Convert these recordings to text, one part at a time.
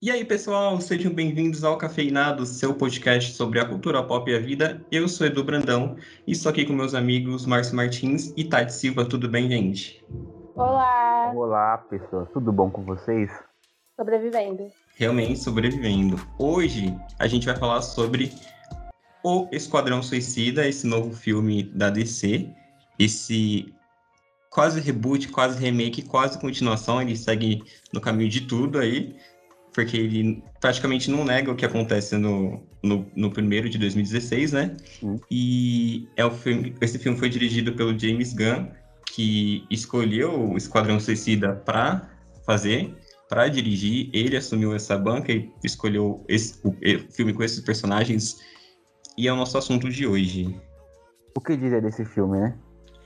E aí, pessoal, sejam bem-vindos ao Cafeinado, seu podcast sobre a cultura pop e a vida. Eu sou Edu Brandão e estou aqui com meus amigos Márcio Martins e Tati Silva. Tudo bem, gente? Olá! Olá, pessoas. Tudo bom com vocês? Sobrevivendo. Realmente sobrevivendo. Hoje a gente vai falar sobre o Esquadrão Suicida, esse novo filme da DC. Esse quase reboot, quase remake, quase continuação. Ele segue no caminho de tudo aí porque ele praticamente não nega o que acontece no, no, no primeiro de 2016, né? Uhum. E é o filme, esse filme foi dirigido pelo James Gunn, que escolheu o Esquadrão Suicida para fazer, para dirigir. Ele assumiu essa banca e escolheu esse, o, o filme com esses personagens. E é o nosso assunto de hoje. O que dizer desse filme, né?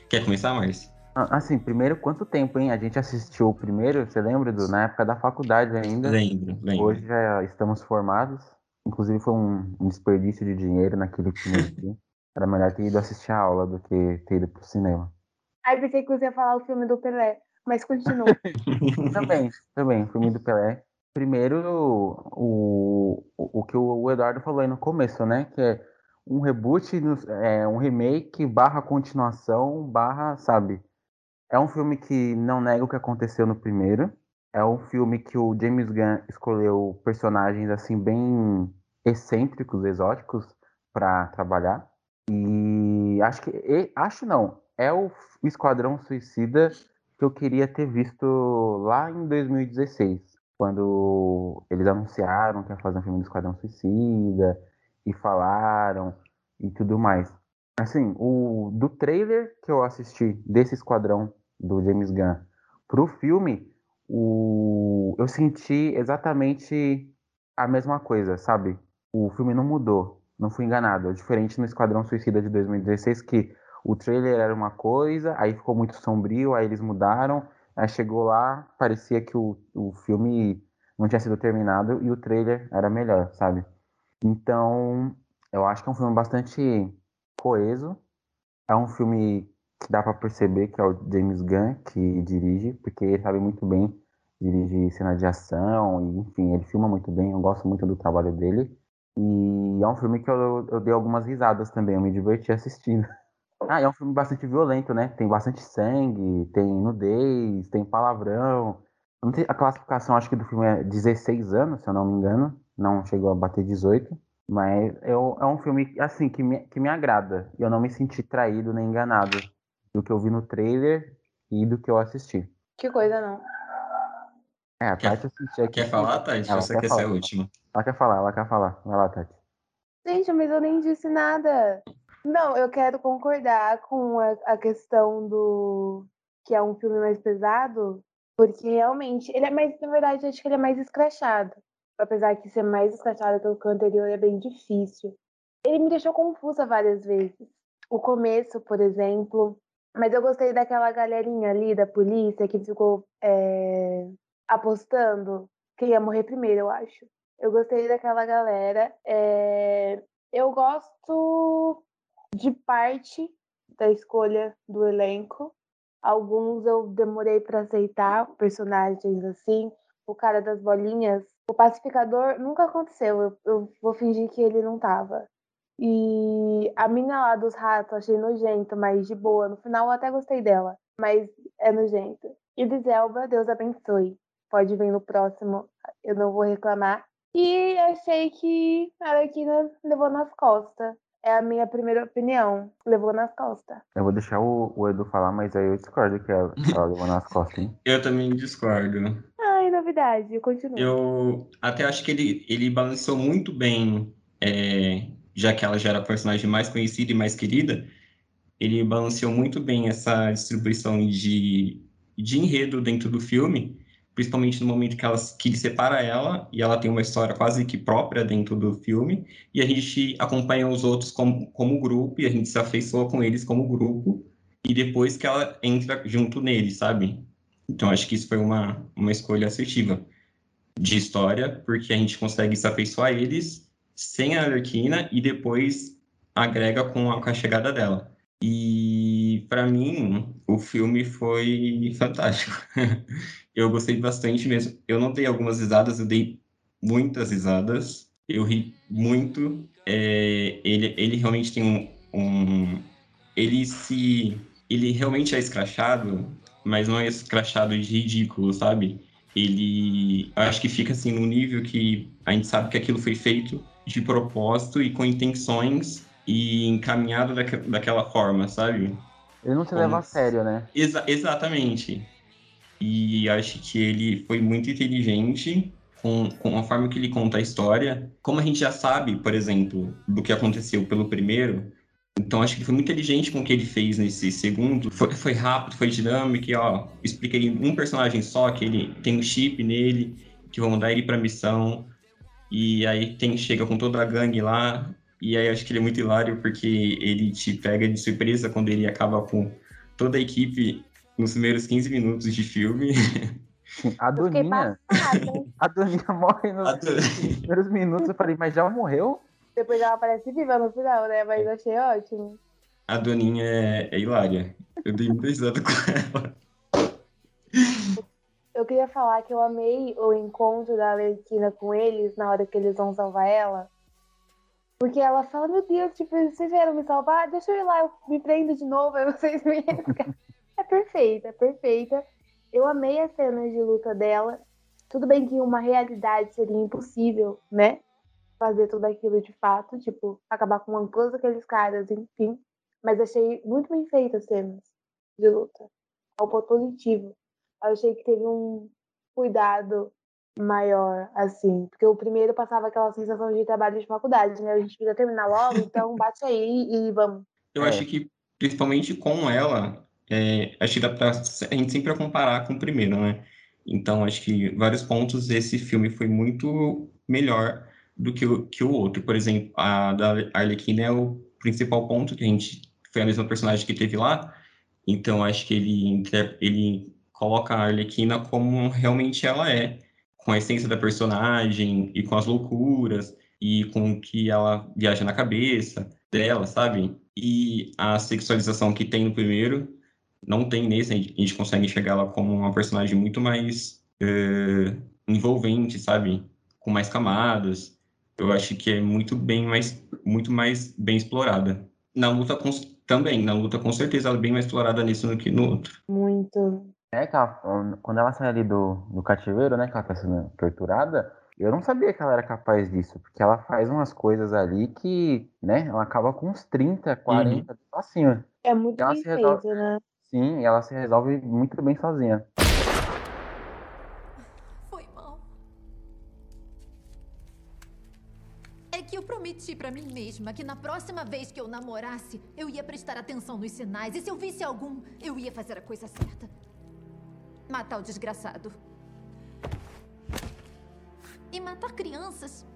Quer começar, Márcio? Ah, assim, primeiro, quanto tempo, hein? A gente assistiu o primeiro, você lembra? Do, na época da faculdade ainda. Lembro, lembro. Hoje já estamos formados. Inclusive foi um, um desperdício de dinheiro naquele dia. Era melhor ter ido assistir a aula do que ter ido pro cinema. Aí pensei que você ia falar o filme do Pelé, mas continua. também, também, filme do Pelé. Primeiro, o, o, o que o Eduardo falou aí no começo, né? Que é um reboot, é, um remake, barra continuação, barra, sabe? É um filme que não nega o que aconteceu no primeiro. É um filme que o James Gunn escolheu personagens assim bem excêntricos, exóticos para trabalhar. E acho que e, acho não, é o Esquadrão Suicida que eu queria ter visto lá em 2016, quando eles anunciaram que ia fazer um filme do Esquadrão Suicida e falaram e tudo mais. Assim, o do trailer que eu assisti desse Esquadrão do James Gunn pro filme, o... eu senti exatamente a mesma coisa, sabe? O filme não mudou, não fui enganado. É diferente no Esquadrão Suicida de 2016, que o trailer era uma coisa, aí ficou muito sombrio, aí eles mudaram, aí chegou lá, parecia que o, o filme não tinha sido terminado e o trailer era melhor, sabe? Então, eu acho que é um filme bastante coeso. É um filme dá para perceber que é o James Gunn que dirige, porque ele sabe muito bem dirigir cena de ação, e, enfim, ele filma muito bem, eu gosto muito do trabalho dele. E é um filme que eu, eu dei algumas risadas também, eu me diverti assistindo. Ah, é um filme bastante violento, né? Tem bastante sangue, tem nudez, tem palavrão. A classificação, acho que do filme é 16 anos, se eu não me engano. Não chegou a bater 18. Mas é, um filme, assim, que me, que me agrada. Eu não me senti traído nem enganado do que eu vi no trailer e do que eu assisti. Que coisa, não. É, a Tati assistiu aqui. Quer falar, Tati? Ela Você quer, quer ser a última? Ela quer falar, ela quer falar. Vai lá, Tati. Gente, mas eu nem disse nada. Não, eu quero concordar com a, a questão do que é um filme mais pesado, porque realmente ele é mais, na verdade, acho que ele é mais escrachado. Apesar de ser mais escrachado que o anterior, é bem difícil. Ele me deixou confusa várias vezes. O começo, por exemplo, mas eu gostei daquela galerinha ali da polícia que ficou é, apostando quem ia morrer primeiro, eu acho. Eu gostei daquela galera. É, eu gosto de parte da escolha do elenco. Alguns eu demorei para aceitar, personagens assim. O cara das bolinhas, o pacificador nunca aconteceu. Eu, eu vou fingir que ele não tava. E a mina lá dos ratos achei nojento, mas de boa. No final eu até gostei dela, mas é nojento. E de Zelba, Deus abençoe. Pode vir no próximo, eu não vou reclamar. E achei que a Arlequina levou nas costas. É a minha primeira opinião. Levou nas costas. Eu vou deixar o, o Edu falar, mas aí eu discordo que ela, ela levou nas costas, hein? Eu também discordo. Ai, novidade, continua. Eu até acho que ele, ele balanceou muito bem é, já que ela já era a personagem mais conhecida e mais querida, ele balanceou muito bem essa distribuição de, de enredo dentro do filme, principalmente no momento que, ela, que ele separa ela e ela tem uma história quase que própria dentro do filme, e a gente acompanha os outros como, como grupo e a gente se afeiçoa com eles como grupo, e depois que ela entra junto nele, sabe? Então acho que isso foi uma, uma escolha assertiva de história, porque a gente consegue se afeiçoar a eles sem a Arlequina e depois agrega com a, com a chegada dela. E para mim, o filme foi fantástico. eu gostei bastante mesmo. Eu não dei algumas risadas, eu dei muitas risadas. Eu ri muito. É, ele, ele realmente tem um, um. Ele se. Ele realmente é escrachado, mas não é escrachado de ridículo, sabe? Ele. Acho que fica assim no nível que a gente sabe que aquilo foi feito de propósito e com intenções e encaminhado daque, daquela forma, sabe? Ele não se leva a sério, né? Exa exatamente. E acho que ele foi muito inteligente com, com a forma que ele conta a história. Como a gente já sabe, por exemplo, do que aconteceu pelo primeiro, então acho que foi muito inteligente com o que ele fez nesse segundo. Foi, foi rápido, foi dinâmico, e, ó, expliquei um personagem só, que ele tem um chip nele, que vão mandar ele pra missão. E aí tem, chega com toda a gangue lá, e aí acho que ele é muito hilário porque ele te pega de surpresa quando ele acaba com toda a equipe nos primeiros 15 minutos de filme. A Doninha. A Doninha morre nos primeiros minutos. Eu falei, mas já morreu? Depois ela aparece viva no final, né? Mas eu achei ótimo. A Doninha é, é hilária. Eu dei muita risada com ela. Eu queria falar que eu amei o encontro da Alequina com eles na hora que eles vão salvar ela. Porque ela fala, meu Deus, tipo, vocês vieram me salvar, deixa eu ir lá, eu me prendo de novo, aí vocês me É perfeita, é perfeita. Eu amei as cenas de luta dela. Tudo bem que uma realidade seria impossível, né? Fazer tudo aquilo de fato, tipo, acabar com todos aqueles caras, enfim. Mas achei muito bem feitas as cenas de luta. Ao ponto positivo. Eu achei que teve um cuidado maior, assim. Porque o primeiro passava aquela sensação de trabalho de faculdade, né? A gente precisa terminar logo, então bate aí e vamos. Eu é. acho que, principalmente com ela, é, acho que dá pra a gente sempre comparar com o primeiro, né? Então, acho que vários pontos esse filme foi muito melhor do que o, que o outro. Por exemplo, a da Arlequina é o principal ponto que a gente foi a mesma personagem que teve lá. Então, acho que ele, ele coloca a Arlequina como realmente ela é com a essência da personagem e com as loucuras e com o que ela viaja na cabeça dela, sabe? E a sexualização que tem no primeiro não tem nesse, a gente consegue enxergar ela como uma personagem muito mais uh, envolvente, sabe? Com mais camadas. Eu acho que é muito bem mais, muito mais bem explorada. Na luta com, também, na luta com certeza ela é bem mais explorada nisso do que no outro. Muito. É que ela, quando ela sai ali do, do cativeiro, né, que ela tá sendo torturada, eu não sabia que ela era capaz disso, porque ela faz umas coisas ali que, né, ela acaba com uns 30, 40, uhum. assim. É muito ela bem resolve... feito, né? Sim, ela se resolve muito bem sozinha. Foi mal. É que eu prometi para mim mesma que na próxima vez que eu namorasse, eu ia prestar atenção nos sinais e se eu visse algum, eu ia fazer a coisa certa. Matar o desgraçado. E matar crianças.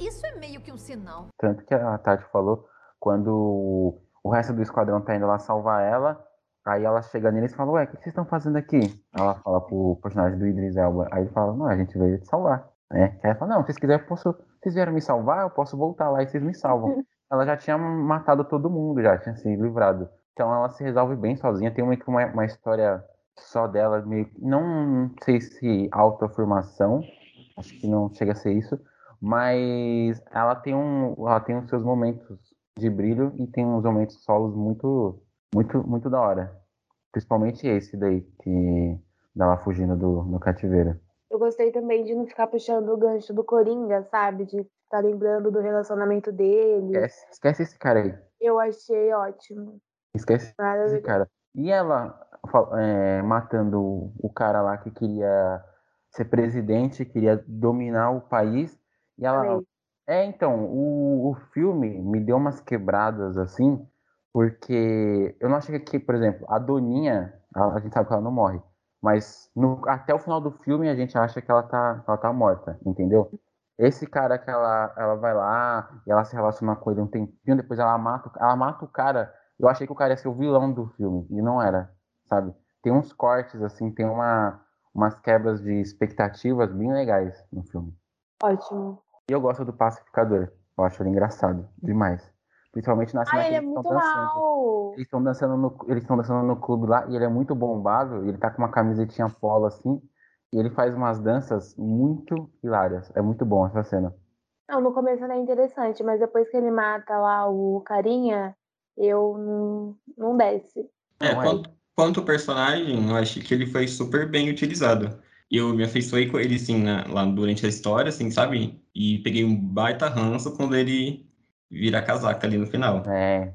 Isso é meio que um sinal. Tanto que a Tati falou, quando o resto do esquadrão tá indo lá salvar ela, aí ela chega neles e fala, ué, o que vocês estão fazendo aqui? Ela fala pro personagem do Idris Elba. Aí ele fala, não, a gente veio te salvar. Né? Aí ela fala, não, se vocês quiserem, posso. Vocês vieram me salvar, eu posso voltar lá e vocês me salvam. ela já tinha matado todo mundo, já tinha se livrado. Então ela se resolve bem sozinha. Tem uma, uma, uma história só dela, meio não sei se autoafirmação, acho que não chega a ser isso, mas ela tem um, ela tem os seus momentos de brilho e tem uns momentos solos muito, muito, muito da hora. Principalmente esse daí que dela fugindo do, do cativeiro. Eu gostei também de não ficar puxando o gancho do Coringa, sabe? De ficar lembrando do relacionamento dele. Esquece, esquece esse cara aí. Eu achei ótimo. Esquece esse cara. E ela é, matando o cara lá que queria ser presidente, queria dominar o país. E ela. É, então, o, o filme me deu umas quebradas assim, porque eu não achei que, por exemplo, a Doninha, a, a gente sabe que ela não morre, mas no, até o final do filme a gente acha que ela tá, ela tá morta, entendeu? Esse cara que ela, ela vai lá e ela se relaciona com ele um tempinho, depois ela mata, ela mata o cara eu achei que o cara ia ser o vilão do filme, e não era, sabe? Tem uns cortes, assim, tem uma, umas quebras de expectativas bem legais no filme. Ótimo. E eu gosto do pacificador. Eu acho ele engraçado demais. Principalmente na cena Ai, que eles estão dançando. Mal. Eles estão dançando no, eles estão dançando no clube lá e ele é muito bombado. Ele tá com uma camisetinha polo assim. E ele faz umas danças muito hilárias. É muito bom essa cena. Não, no começo não é interessante, mas depois que ele mata lá o carinha, eu não, não desce. É, é. quanto, quanto ao personagem, eu acho que ele foi super bem utilizado. Eu me afeiçoei com ele, assim, na- lá durante a história, assim, sabe? E peguei um baita ranço quando ele vira casaca ali no final. É,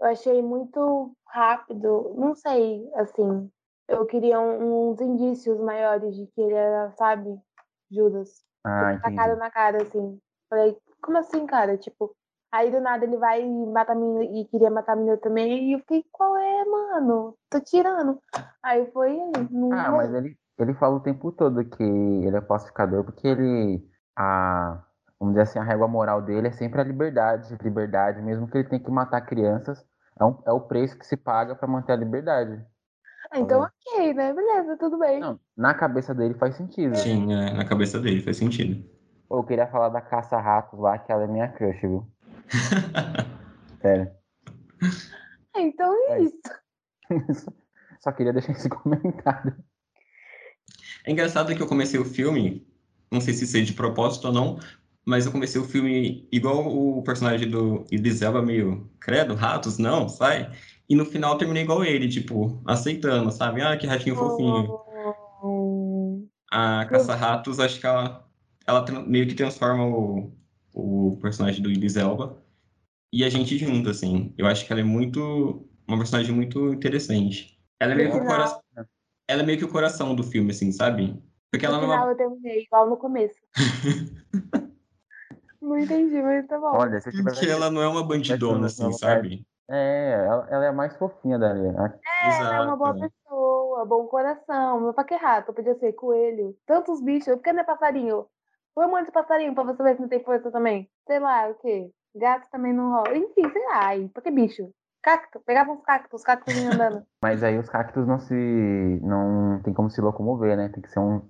Eu achei muito rápido, não sei, assim. Eu queria um- uns indícios maiores de que ele era, sabe, Judas. ah, Tipo, tacado entendi. na cara, assim. Falei, como assim, cara? Tipo, aí do nada ele vai e mata a menina e queria matar a menina também. E eu fiquei, qual é, mano? Tô tirando. Aí foi, não Ah, mas ele, ele fala o tempo todo que ele é pacificador, porque ele, a, vamos dizer assim, a régua moral dele é sempre a liberdade, liberdade, mesmo que ele tenha que matar crianças, é, um- é o preço que se paga para manter a liberdade. Ah, então ok, né? Beleza, tudo bem. Não, na cabeça dele faz sentido. Sim, é, na cabeça dele, faz sentido. Eu queria falar da caça-ratos lá, que ela é minha crush, viu? Sério. Ah, então é É. isso. Só queria deixar esse comentário. É engraçado que eu comecei o filme, não sei se seja de propósito ou não, mas eu comecei o filme igual o personagem do Idris Elba, meio, credo, ratos, não, sai. E no final eu terminei igual ele, tipo, aceitando, sabe? Ah, que ratinho fofinho. Hum, A Caça-Ratos, acho que ela, ela meio que transforma o, o personagem do Idris Elba e a gente junto, assim. Eu acho que ela é muito, uma personagem muito interessante. Ela é meio que o coração, ela é meio que o coração do filme, assim, sabe? Porque ela no não é final eu terminei, igual no começo. não entendi, mas tá bom. Olha, se. Porque ela não é uma bandidona, assim, sabe? É, ela, ela é a mais fofinha dali. A- Ela é uma boa Exato. pessoa, bom coração. Mas pra que rato? Podia ser coelho. Tantos bichos. Por que não é passarinho? Põe um monte de passarinho pra você ver se não tem força também. Sei lá, o quê? Gato também não rola. Enfim, sei lá. Ai, pra que bicho? Cacto. Pegava uns cactos, os cactos vinham andando. Mas aí os cactos não se. não tem como se locomover, né? Tem que ser um.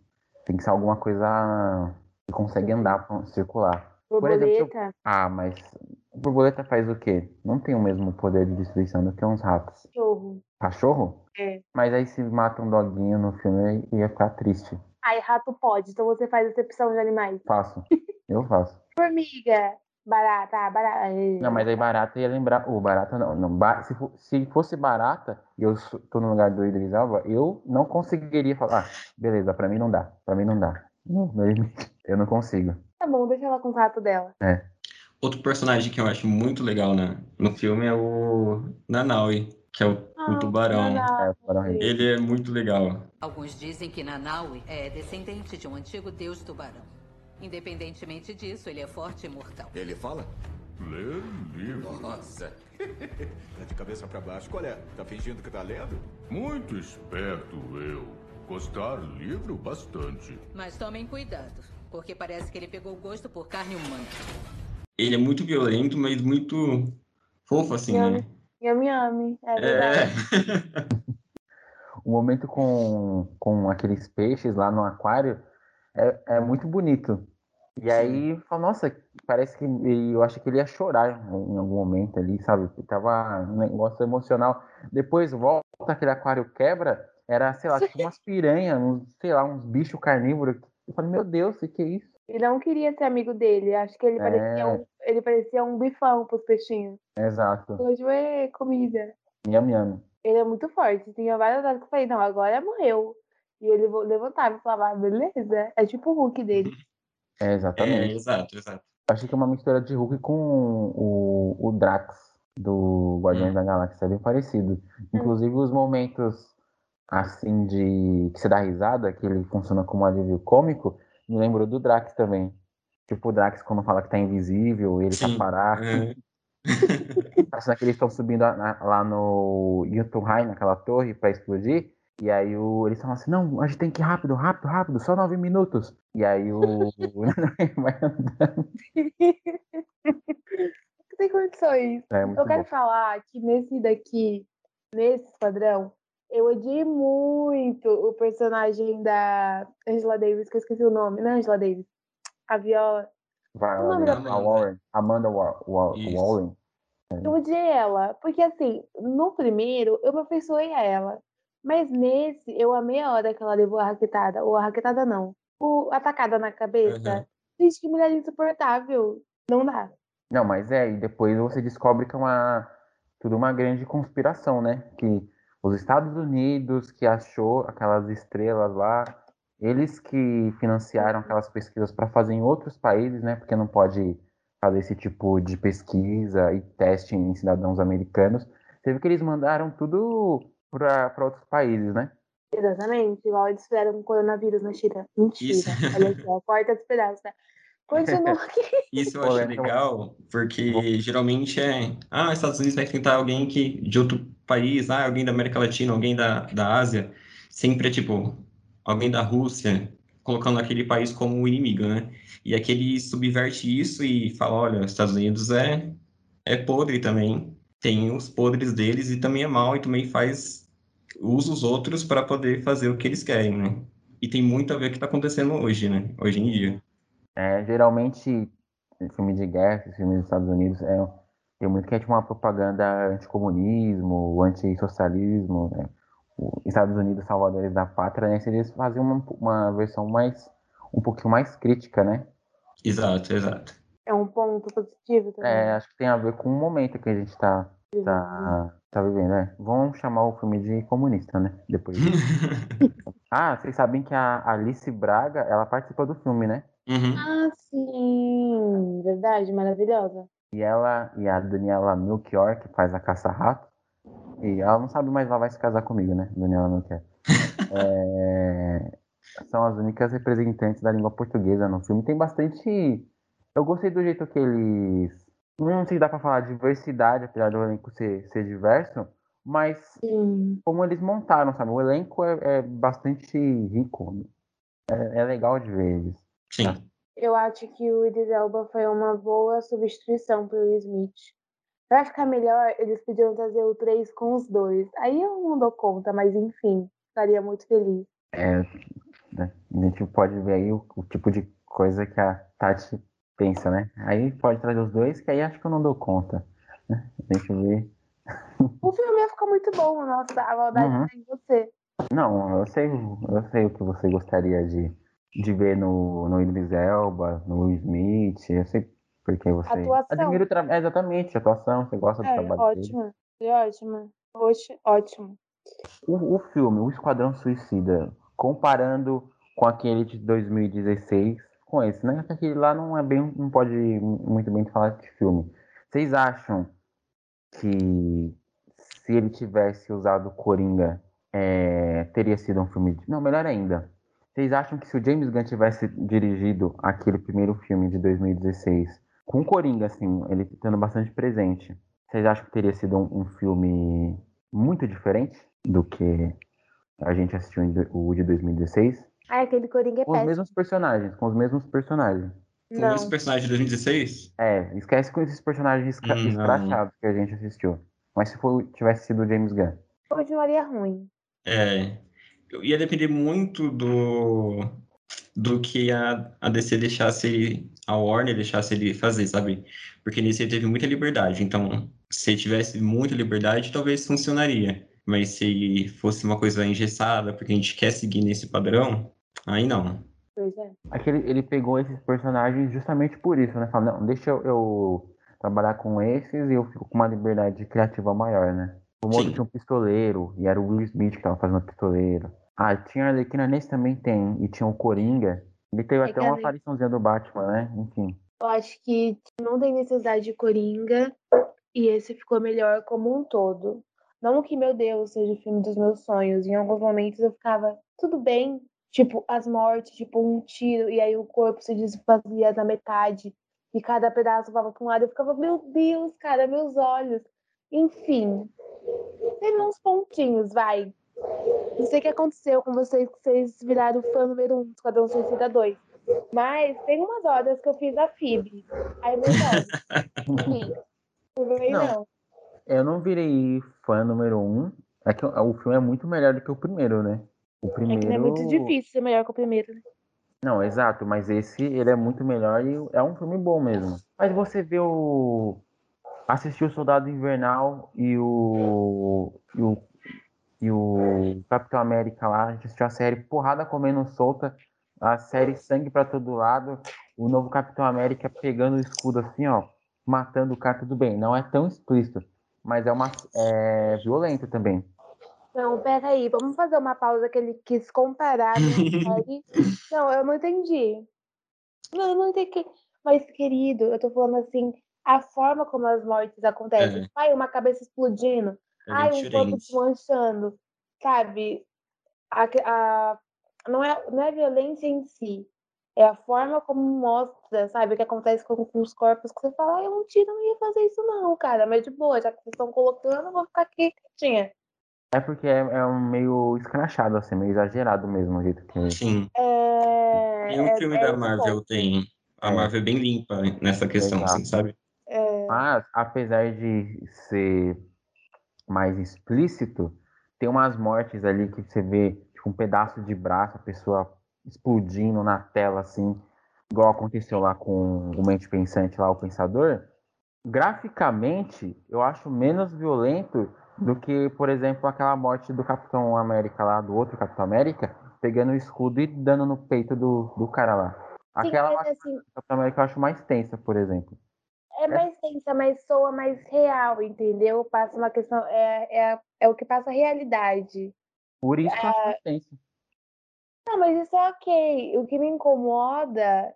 Tem que ser alguma coisa que consegue andar, circular. Por exemplo, eu- Borboleta, Ah, mas borboleta faz o quê? Não tem o mesmo poder de destruição do que uns ratos. cachorro. Cachorro? É. Mas aí se mata um doguinho no filme, ia ficar triste. Aí, rato pode. Então você faz acepção de animais. Faço. Eu faço. Formiga. Barata, ah, barata. Não, mas aí barata ia lembrar. O barata não. não ba- se, fo- se fosse barata e eu tô no lugar do Idris Elba, eu não conseguiria falar. Ah, beleza, pra mim não dá. Pra mim não dá. Eu não consigo. Tá bom, deixa ela com o rato dela. Outro personagem que eu acho muito legal na, no filme é o Nanaui, que é o, o tubarão. É. Ele é muito legal. Alguns dizem que Nanaui é descendente de um antigo deus tubarão. Independentemente disso, ele é forte e mortal. Ele fala? Ler livro. Nossa. tá de cabeça pra baixo. Qual é? Tá fingindo que tá lendo? Muito esperto eu. Gostar livro bastante. Mas tomem cuidado, porque parece que ele pegou gosto por carne humana. Ele é muito violento, mas muito fofo, assim, né? Yami yami. É verdade. É. O momento com, com aqueles peixes lá no aquário é, é muito bonito. E aí, fala, nossa, parece que eu acho que ele ia chorar em algum momento ali, sabe? Tava um negócio emocional. Depois volta aquele aquário quebra, era, sei lá, tipo umas piranhas, uns, sei lá, uns bichos carnívoros. Eu falei, meu Deus, o que é isso? Ele não queria ser amigo dele. Acho que ele, É. parecia, um, ele parecia um bifão pros peixinhos. Exato. Hoje é comida. Yami yami. Ele é muito forte. Tinha várias horas que eu falei, não, agora morreu. E ele levantava e falava, ah, beleza. É tipo o Hulk dele. É, É, exatamente. exato, exato. Achei que é uma mistura de Hulk com o, o Drax do Guardiões Hum. da Galáxia, é bem parecido. Inclusive os momentos assim de que você dá risada, que ele funciona como alívio cômico, me lembrou do Drax também. Tipo o Drax quando fala que tá invisível, ele Sim. tá parado. É. Parece que eles estão subindo a- na- lá no Jotunheim, naquela torre, pra explodir. E aí o, eles falam assim, não, a gente tem que ir rápido, rápido, rápido, só nove minutos. E aí o vai andando. Não tem condições. É Eu quero bom. falar que nesse daqui, nesse esquadrão, eu odiei muito o personagem da Angela Davis, que eu esqueci o nome, não é Angela Davis? A Viola. Vai O nome né? da a? Warren, Amanda Wa- Wa- Isso. Warren. Eu odiei ela, porque assim, no primeiro eu me afeiçoei a ela. Mas nesse, eu amei a hora que ela levou a raquetada. Ou a raquetada não. O atacada na cabeça. Uhum. Gente, que mulher insuportável. Não dá. Não, mas é, e depois você descobre que é uma tudo uma grande conspiração, né? Que os Estados Unidos que achou aquelas estrelas lá, eles que financiaram aquelas pesquisas para fazer em outros países, né? Porque não pode fazer esse tipo de pesquisa e teste em cidadãos americanos. Você viu que eles mandaram tudo para outros países, né? Exatamente. Igual eles fizeram com o coronavírus na China. Mentira. Isso. Olha só, corta os pedaços, né? Continua aqui. Isso eu Pô, acho então- legal, porque geralmente é. Ah, os Estados Unidos vai tentar alguém que, de outro país, ah, alguém da América Latina, alguém da, da Ásia. Sempre é tipo, alguém da Rússia, colocando aquele país como o inimigo, né? E aqui ele subverte isso e fala: olha, os Estados Unidos é, é podre também. Tem os podres deles e também é mal e também faz. usa os outros para poder fazer o que eles querem, né? E tem muito a ver com o que está acontecendo hoje, né? Hoje em dia. É, geralmente, filme de guerra, filmes dos Estados Unidos, é, tem muito que é tipo uma propaganda anticomunismo, antissocialismo, né? Os Estados Unidos, salvadores da pátria, né? Eles faziam uma, uma versão mais, um pouquinho mais crítica, né? Exato, exato. É um ponto positivo também. É, acho que tem a ver com o momento que a gente tá, tá, tá vivendo, né? Vamos chamar o filme de comunista, né? Depois disso. Ah, vocês sabem que a Alice Braga, ela participa do filme, né? Uhum. Ah, sim. Verdade, maravilhosa. E ela e a Daniela Melchior, que faz a caça-rato, e ela não sabe mais ela vai se casar comigo, né? Daniela Melchior. É, São as únicas representantes da língua portuguesa no filme. Tem bastante. Eu gostei do jeito que eles. Não sei se dá pra falar diversidade, apesar do elenco ser, ser diverso, mas Sim. como eles montaram, sabe? O elenco é, é bastante rico. É, é legal de ver eles. Sim. Eu acho que o Idris Elba foi uma boa substituição pro Will Smith. Pra ficar melhor, eles podiam trazer o 3 com os dois. Aí eu não dou conta, mas enfim, ficaria muito feliz. É, né? A gente pode ver aí o, o tipo de coisa que a Tati pensa, né? Aí pode trazer os dois, que aí acho que eu não dou conta. né? Deixa eu ver. O filme ia ficar muito bom, nossa, a maldade Uhum. tá em você. Não, eu sei, eu sei o que você gostaria de, de ver no, no Idris Elba, no Will Smith, eu sei porque você Atuação. admira o trabalho. Exatamente, atuação, você gosta do É, trabalho dele. ótima. Foi ótima. Oxe, ótimo. O, o filme, O Esquadrão Suicida, comparando com aquele de 2016, com esse, né? Que Aquele lá não é bem, não pode muito bem falar de filme. Vocês acham que se ele tivesse usado Coringa, é, teria sido um filme. de- Não, melhor ainda. Vocês acham que se o James Gunn tivesse dirigido aquele primeiro filme de 2016, com o Coringa, assim, ele estando bastante presente, vocês acham que teria sido um, um filme muito diferente do que a gente assistiu em o de 2016? Ai, aquele Coringa é Com os péssimo. mesmos personagens, com os mesmos personagens. O Não. mesmo personagem de 2016? É, esquece com esses personagens escra- Hum, não. escrachados que a gente assistiu. Mas se for, tivesse sido o James Gunn. Continuaria ruim. É. Ia depender muito do, do que a, a DC deixasse ele, a Warner deixasse ele fazer, sabe? Porque nesse ele teve muita liberdade. Então, se ele tivesse muita liberdade, talvez funcionaria. Mas se fosse uma coisa engessada, porque a gente quer seguir nesse padrão, aí não. Pois é. Aquele, ele pegou esses personagens justamente por isso, né? Fala, não, deixa eu, eu trabalhar com esses e eu fico com uma liberdade criativa maior, né? O modo tinha um pistoleiro, e era o Will Smith que tava fazendo pistoleiro. Ah, tinha a Arlequina nesse também tem, e tinha o Coringa. Ele teve É até uma apariçãozinha do Batman, né? Enfim. Eu acho que não tem necessidade de Coringa e esse ficou melhor como um todo. Não que, meu Deus, seja o filme dos meus sonhos. Em alguns momentos eu ficava, tudo bem. Tipo, as mortes, tipo, um tiro, e aí o corpo se desfazia na metade, e cada pedaço voava para um lado. Eu ficava, meu Deus, cara, meus olhos. Enfim, teve uns pontinhos, vai. Não sei o que aconteceu com vocês, que vocês viraram fã número um do Esquadrão Suicida 2. Mas tem umas horas que eu fiz a FIB. Aí, Deus. Sim. Não Não. não. Eu não virei fã número um. É que o filme é muito melhor do que o primeiro, né? O É primeiro. que não é muito difícil ser melhor que o primeiro, né? Não, exato, mas esse ele é muito melhor e é um filme bom mesmo. Mas você vê o. Assistiu o Soldado Invernal e o. E o, e o Capitão América lá, a gente assistiu a série Porrada Comendo Solta, a série Sangue pra todo lado, o novo Capitão América pegando o escudo assim, ó, matando o cara, tudo bem. Não é tão explícito, mas é uma é violento também. Não, peraí, vamos fazer uma pausa que ele quis comparar. não, eu não entendi. Não, eu não entendi. Mas, querido, eu tô falando assim, a forma como as mortes acontecem. É. Ai, uma cabeça explodindo. É ai, um corpo desmanchando. Sabe? A, a, não, é, não é violência em si. É a forma como mostra, sabe, o que acontece com, com os corpos, que você fala, ah, eu não tiro, não ia fazer isso não, cara, mas de boa, já que vocês estão colocando, eu vou ficar aqui quietinha. É porque é, é, um meio escrachado, assim, meio exagerado mesmo o jeito que. Sim. É... E um é, filme é da Marvel tem. A é. Marvel é bem limpa nessa questão, assim, sabe? É. Mas, apesar de ser mais explícito, tem umas mortes ali que você vê, tipo, um pedaço de braço, a pessoa explodindo na tela, assim, igual aconteceu lá com o Mente Pensante, lá, o Pensador. Graficamente, eu acho menos violento do que, por exemplo, aquela morte do Capitão América lá, do outro Capitão América, pegando o escudo e dando no peito do, do cara lá. Aquela Sim, assim, do Capitão América eu acho mais tensa, por exemplo. É mais tensa, mas soa mais real, entendeu? Passa uma questão. É, é, é o que passa a realidade. Por isso que eu acho é tensa. Não, mas isso é ok. O que me incomoda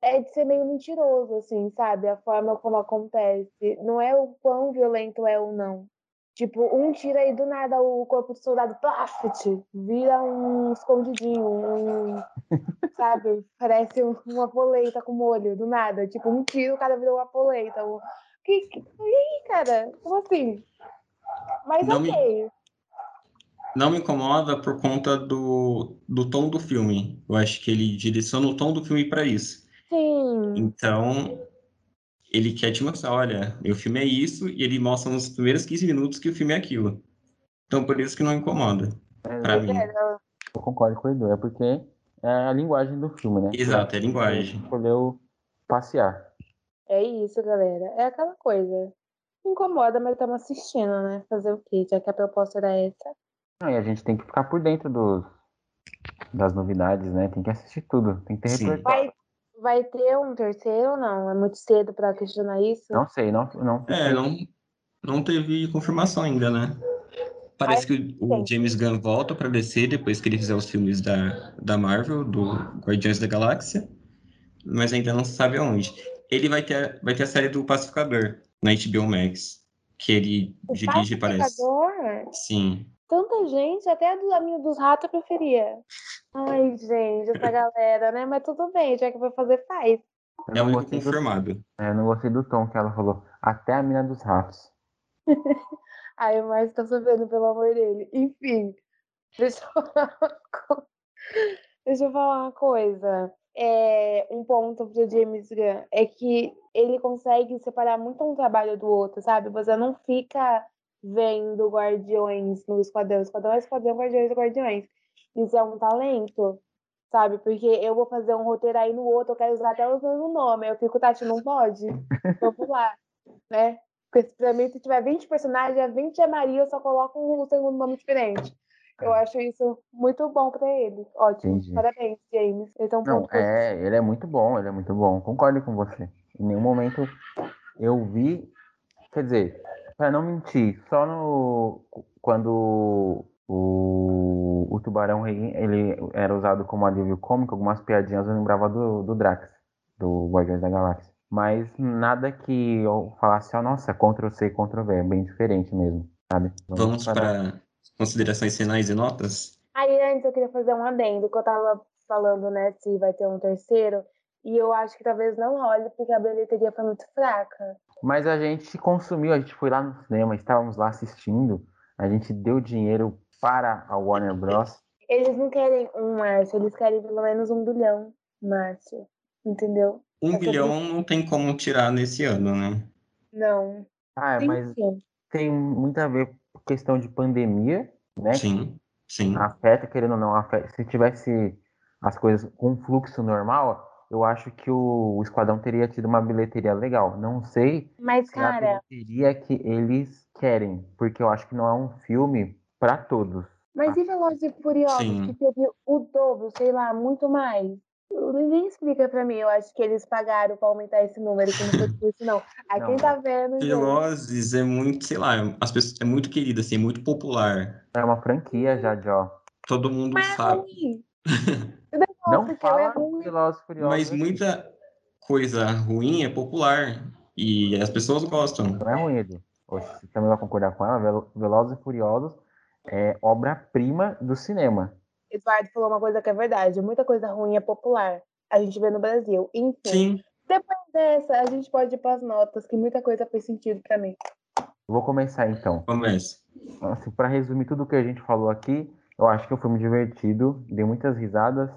é de ser meio mentiroso, assim, sabe? A forma como acontece. Não é o quão violento é ou não. Tipo, um tira e do nada o corpo do soldado, plafet, vira um escondidinho, um, sabe? Parece uma poleita com molho, do nada. Tipo, um tiro, o cara virou uma poleita. Um... Que, que... E aí, cara? Como assim? Mas não ok. Me, não me incomoda por conta do, do tom do filme. Eu acho que ele direciona o tom do filme para isso. Sim. Então, ele quer te mostrar, olha, meu filme é isso, e ele mostra nos primeiros 15 minutos que o filme é aquilo. Então, por isso que não incomoda, é, pra mim. Eu concordo com o Edu, é porque é a linguagem do filme, né? Exato, é a linguagem. Escolheu passear. É isso, galera. É aquela coisa. Incomoda, mas estamos assistindo, né? Fazer o quê? Já que a proposta era essa. Não, e a gente tem que ficar por dentro dos, das novidades, né? Tem que assistir tudo. Tem que ter repertório. Vai Vai ter um terceiro ou não? É muito cedo para questionar isso? Não sei, não. não é, não, não teve confirmação ainda, né? Parece que o James Gunn volta para DC depois que ele fizer os filmes da, da Marvel, do Guardiões da Galáxia, mas ainda não se sabe aonde. Ele vai ter, vai ter a série do Pacificador na HBO Max, que ele o dirige, parece. Sim tanta gente, até a do amigo dos ratos eu preferia. Ai, gente, essa galera, né? Mas tudo bem, já que vai fazer, faz. É confirmado. Do... É, eu não gostei do tom que ela falou. Até a mina dos ratos. Ai, o Márcio tá sofrendo pelo amor dele. Enfim, deixa eu falar uma coisa. Deixa eu falar uma coisa. É, um ponto pro James Gunn é que ele consegue separar muito um trabalho do outro, sabe? Você não fica vendo Guardiões no Esquadrão. Esquadrão é Esquadrão, Guardiões é Guardiões. Isso é um talento, sabe? Porque eu vou fazer um roteiro aí no outro, eu quero usar até o mesmo nome. Eu fico, Tati, não pode? Vamos lá, né? Porque pra mim, se tiver 20 personagens, é 20 é Maria, eu só coloco um segundo nome diferente. Eu acho isso muito bom para ele. Ótimo. Entendi. Parabéns, James. Esse é um Não, é, ele é muito bom, ele é muito bom. Concordo com você. Em nenhum momento eu vi. Quer dizer, Pra não mentir, só no quando o, o Tubarão Rei ele era usado como alívio cômico, algumas piadinhas eu lembrava do, do Drax, do Guardiões da Galáxia. Mas nada que eu falasse, oh, nossa, Ctrl-C, Ctrl-V, é bem diferente mesmo, sabe? Vamos, Vamos para... para considerações finais e notas? Aí antes eu queria fazer um adendo, que eu tava falando, né, se vai ter um terceiro, e eu acho que talvez não role, porque a bilheteria foi muito fraca. Mas a gente consumiu, a gente foi lá no cinema, estávamos lá assistindo, a gente deu dinheiro para a Warner Bros. Eles não querem um Márcio, eles querem pelo menos um bilhão, Márcio. Entendeu? Um é bilhão não tem como tirar nesse ano, né? Não. Ah, é, mas tem muito a ver com questão de pandemia, né? Sim, sim. Afeta, querendo ou não, afeta. Se tivesse as coisas com fluxo normal, eu acho que o, o Esquadrão teria tido uma bilheteria legal. Não sei Mas, se cara... a bilheteria que eles querem, porque eu acho que não é um filme para todos. Mas e Velozes e Furiosos, Sim. que teve o dobro, sei lá, muito mais? Ninguém explica pra mim. Eu acho que eles pagaram pra aumentar esse número, que não foi por isso, não. Aí Não. quem tá vendo, gente, Velozes é muito, sei lá, as pessoas, é muito querido, assim, é muito popular. É uma franquia já, Jó. Todo mundo mas sabe. ruim. Não Nossa, que ela é ruim. Velozes Furiosos. Mas muita coisa ruim é popular. E as pessoas gostam. Não é ruim, Edu. Oxe, você também vai concordar com ela? Vel- Velozes e Furiosos é obra-prima do cinema. Eduardo falou uma coisa que é verdade. Muita coisa ruim é popular. A gente vê no Brasil. Enfim, Sim. depois dessa, a gente pode ir pras notas, que muita coisa fez sentido pra mim. Vou começar então. Começa. Assim, para resumir tudo que a gente falou aqui, eu acho que é um filme divertido, dei muitas risadas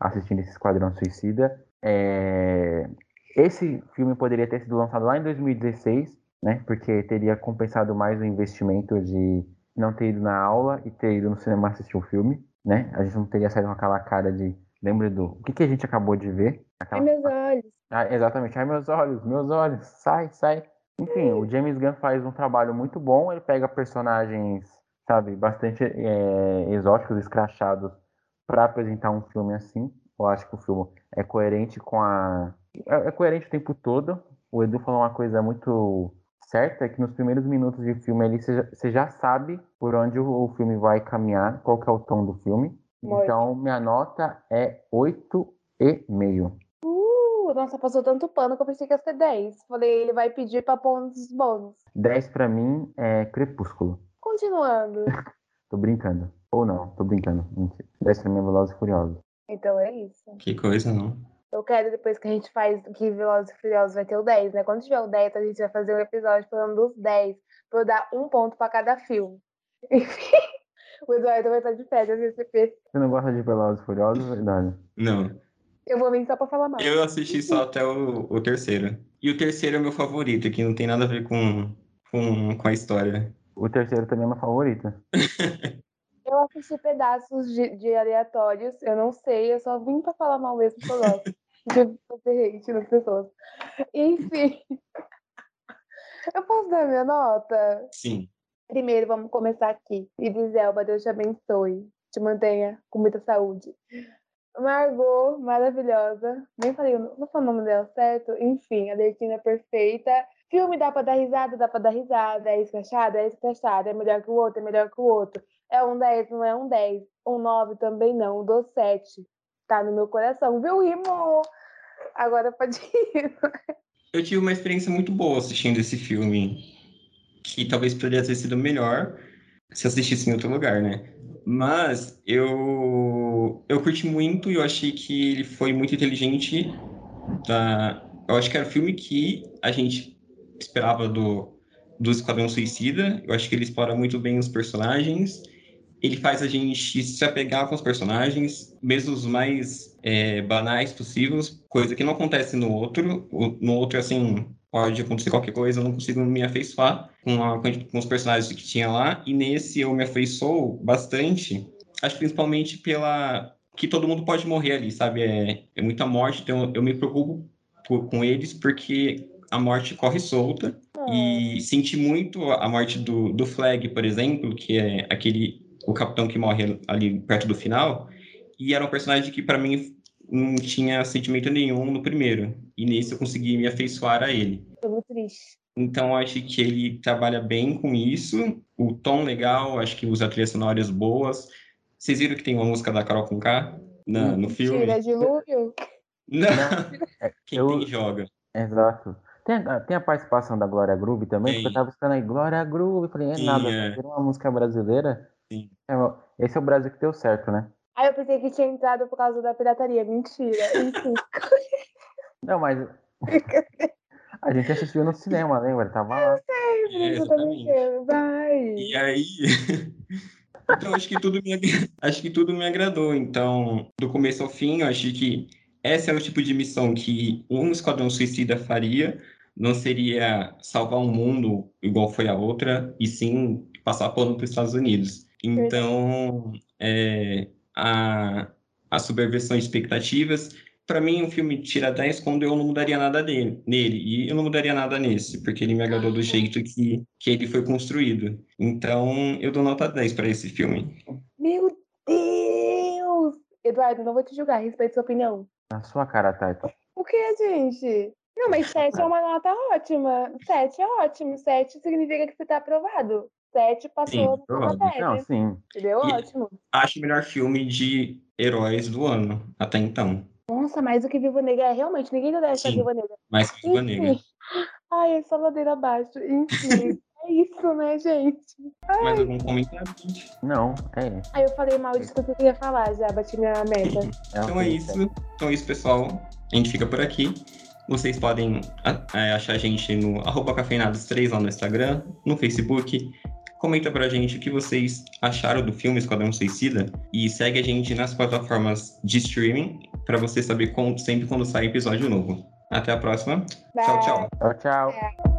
assistindo esse Esquadrão Suicida. É, Esse filme poderia ter sido lançado lá em 2016, né? Porque teria compensado mais o investimento de não ter ido na aula e ter ido no cinema assistir o filme, né? A gente não teria saído com aquela cara de. Lembra do. O que, que a gente acabou de ver? Ai, Aquela meus olhos. ah, exatamente. Ai, meus olhos, meus olhos, sai, sai. Enfim, o James Gunn faz um trabalho muito bom. Ele pega personagens, sabe, bastante é, exóticos, escrachados, para apresentar um filme assim. Eu acho que o filme é coerente com a. É, é coerente o tempo todo. O Edu falou uma coisa muito certa: é que nos primeiros minutos de filme ali você já, sabe por onde o, filme vai caminhar, qual que é o tom do filme. Muito. Então, minha nota é 8,5. Uh, nossa, passou tanto pano que eu pensei que ia ser 10. Falei, ele vai pedir pra pôr uns bônus. 10 pra mim é Crepúsculo. Continuando. Tô brincando. Ou não, tô brincando. Mentira. 10 pra mim é Velozes e Furiosos. Então é isso. Que coisa, não. Eu quero, depois que a gente faz que Velozes e Furiosos vai ter o 10, né? Quando tiver o 10, a gente vai fazer um episódio falando dos 10, pra eu dar um ponto pra cada filme. Enfim, o Eduardo vai estar de férias nesse EP. Você não gosta de Velozes e Furiosos, verdade? Não. Eu vou vir só pra falar mal. Eu assisti só até o, o terceiro. E o terceiro é o meu favorito, que não tem nada a ver com, com, com a história. O terceiro também é meu favorito. Eu assisti pedaços de, de aleatórios, eu não sei, eu só vim pra falar mal mesmo que eu gosto de fazer hate nas pessoas. Enfim. Eu posso dar minha nota? Sim. Primeiro, vamos começar aqui. Iris Elba, Deus te abençoe. Te mantenha com muita saúde. Margot, maravilhosa. Nem falei, o- não falei o nome dela certo. Enfim, a Lertina é perfeita. Filme dá pra dar risada, dá pra dar risada. É escrachado, é escrachado. É melhor que o outro, é melhor que o outro. É um 10, não é um 10. Um 9 também não. Um dou 7. Tá no meu coração, viu, Rimo? Agora pode ir. Eu tive uma experiência muito boa assistindo esse filme, que talvez poderia ter sido melhor se assistisse em outro lugar, né? Mas eu eu curti muito e eu achei que ele foi muito inteligente. Da... Eu acho que era o filme que a gente esperava do, do Esquadrão Suicida. Eu acho que ele explora muito bem os personagens. Ele faz a gente se apegar com os personagens, mesmo os mais é, banais possíveis, coisa que não acontece no outro. No outro, assim, pode acontecer qualquer coisa, eu não consigo me afeiçoar com, a- com os personagens que tinha lá. E nesse eu me afeiçoo bastante, acho principalmente pela que todo mundo pode morrer ali, sabe? É, é muita morte, então eu me preocupo por- com eles porque a morte corre solta. E senti muito a morte do, do Flag, por exemplo, que é aquele o capitão que morre ali perto do final. E era um personagem que para mim não tinha sentimento nenhum no primeiro. E nesse eu consegui me afeiçoar a ele. Tô muito triste. Então acho que ele trabalha bem com isso, o tom legal, acho que usa trilhas sonoras boas. Vocês viram que tem uma música da Carol Conká na, no filme? Tira dilúvio. Não, É, quem eu- tem joga. Exato. Tem, a- tem a participação da Glória Groove também, Tem. porque eu tava buscando aí Glória Groove, falei, é Sim, nada, é. uma música brasileira. Sim. É, esse é o Brasil que deu certo, né? Aí eu pensei que tinha entrado por causa da pirataria. Mentira. Enfim. Não, mas a gente assistiu no cinema, lembra? Tava lá. É, Você tá exatamente. mentindo. Vai. E aí. então, acho que, tudo me, acho que tudo me agradou. Então, do começo ao fim, eu achei que esse é o tipo de missão que um Esquadrão Suicida faria. Não seria salvar um mundo igual foi a outra, e sim passar pano para os Estados Unidos. Então, é, a, a subversão de expectativas. Para mim, o filme tira 10 quando eu não mudaria nada dele, nele. E eu não mudaria nada nesse, porque ele me agradou do jeito que, que ele foi construído. Então, eu dou nota 10 para esse filme. Meu Deus! Eduardo, não vou te julgar, respeito sua opinião. Na sua cara, Tati. O que, gente? Não, mas 7 é uma nota ótima. 7 é ótimo. 7 significa que você tá aprovado. 7 passou Sim, na matéria. Não, sim. Entendeu? E- Ótimo. Acho o melhor filme de heróis do ano, até então. Nossa, mais do que Viva Negra é realmente. Ninguém dá 10 pra Sim. Viva Negra. Mais que Viva Negra. Ai, é só ladeira abaixo. Enfim. é isso, né, gente? Mais algum comentário, gente? Não, é. Aí eu falei mal disso que eu queria falar já. Bati minha meta. Então é isso. Então é isso, pessoal. A gente fica por aqui. Vocês podem é, achar a gente no arroba cafeinados3 lá no Instagram, no Facebook. Comenta pra gente o que vocês acharam do filme Esquadrão Suicida. E segue a gente nas plataformas de streaming para você saber com- sempre quando sai episódio novo. Até a próxima. Tchau, Bye. tchau. Tchau, tchau.